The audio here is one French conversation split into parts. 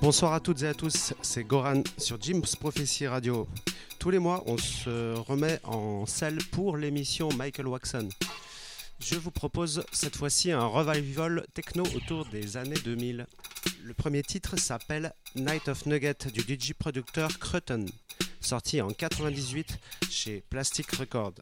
Bonsoir à toutes et à tous, c'est Goran sur James Prophecy Radio. Tous les mois, on se remet en selle pour l'émission Michael Waxon. Je vous propose cette fois-ci un revival techno autour des années 2000. Le premier titre s'appelle Night of Nugget du DJ producteur Cruton, sorti en 98 chez Plastic Records.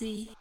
Prophecy.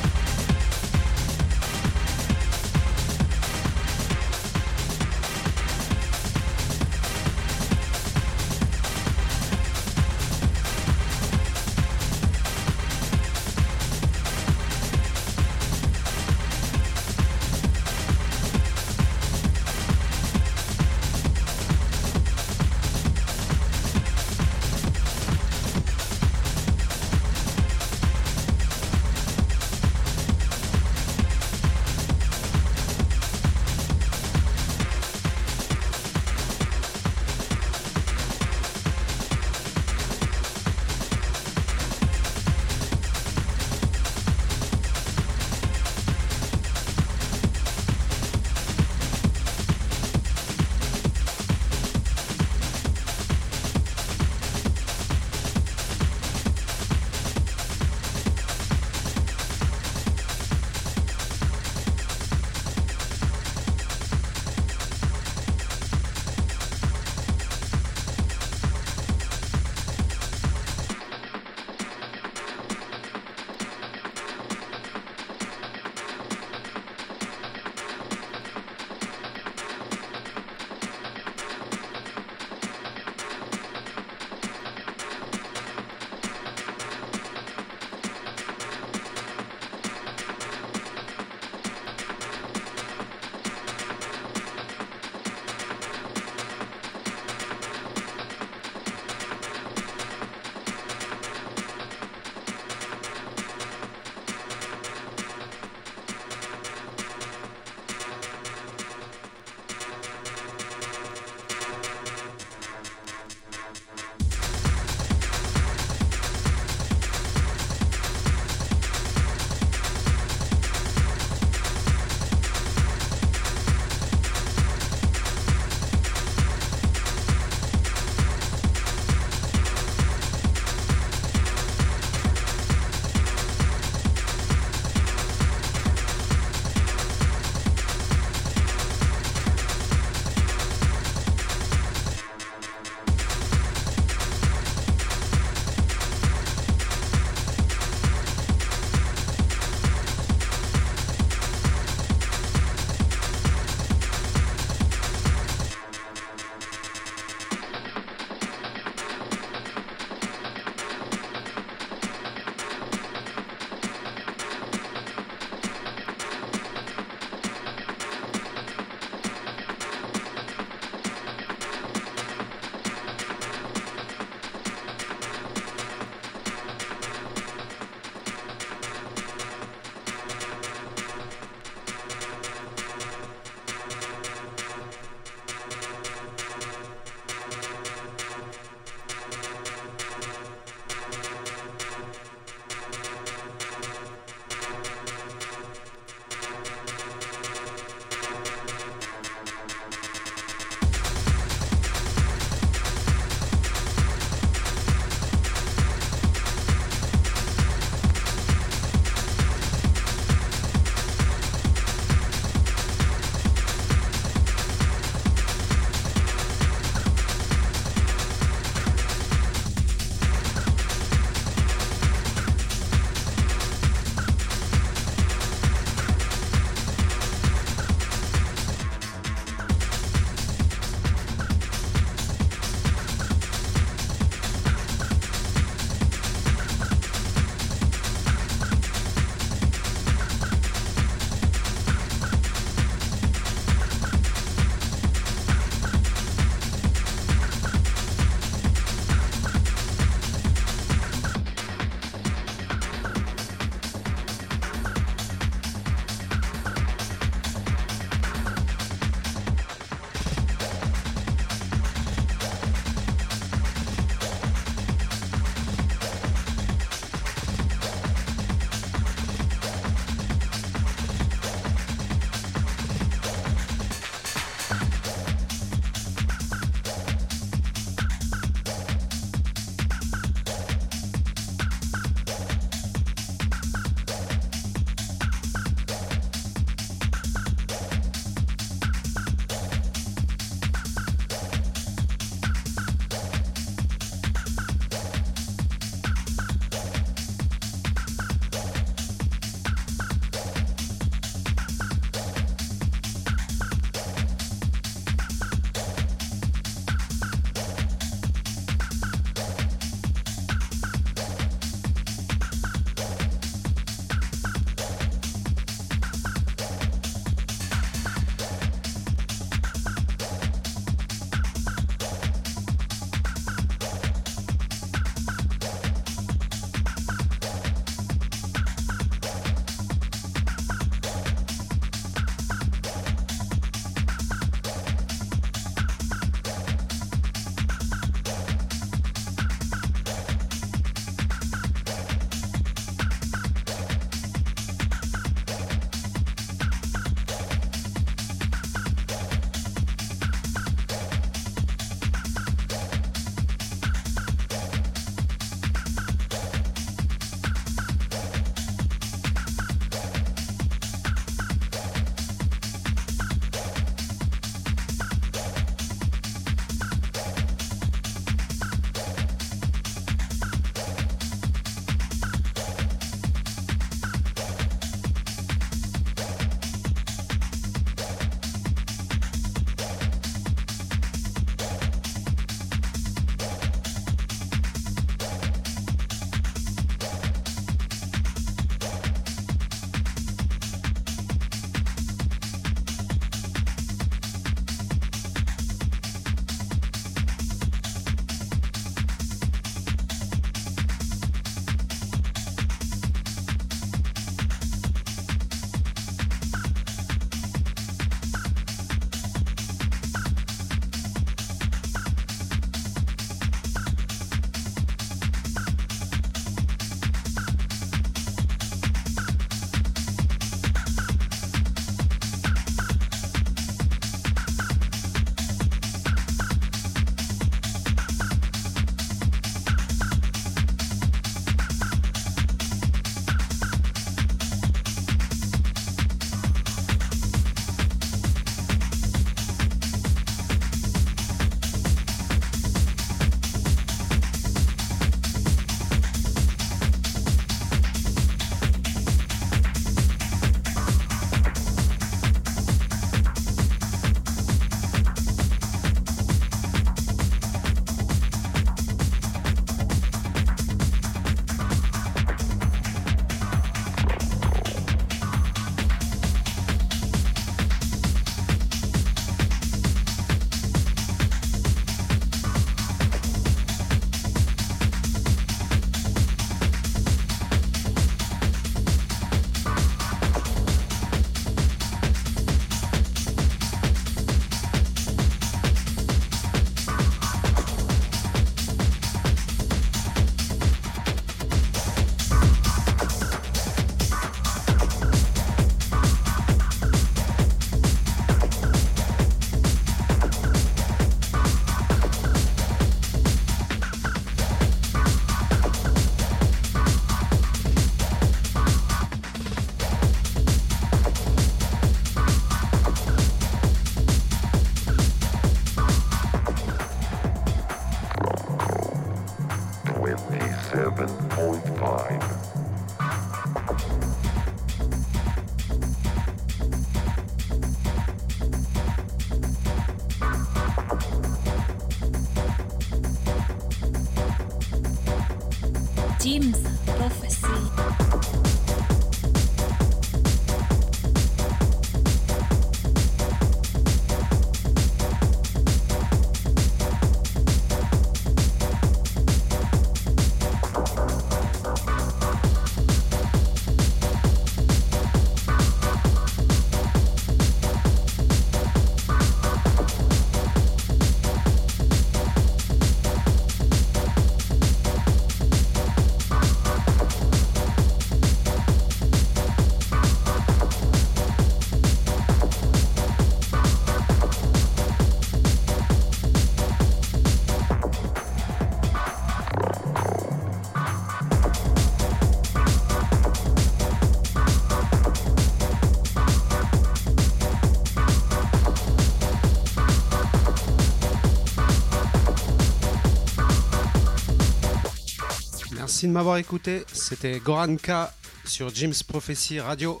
Merci de m'avoir écouté. C'était Goran K sur Jim's Prophecy Radio.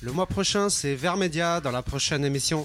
Le mois prochain, c'est Vermedia dans la prochaine émission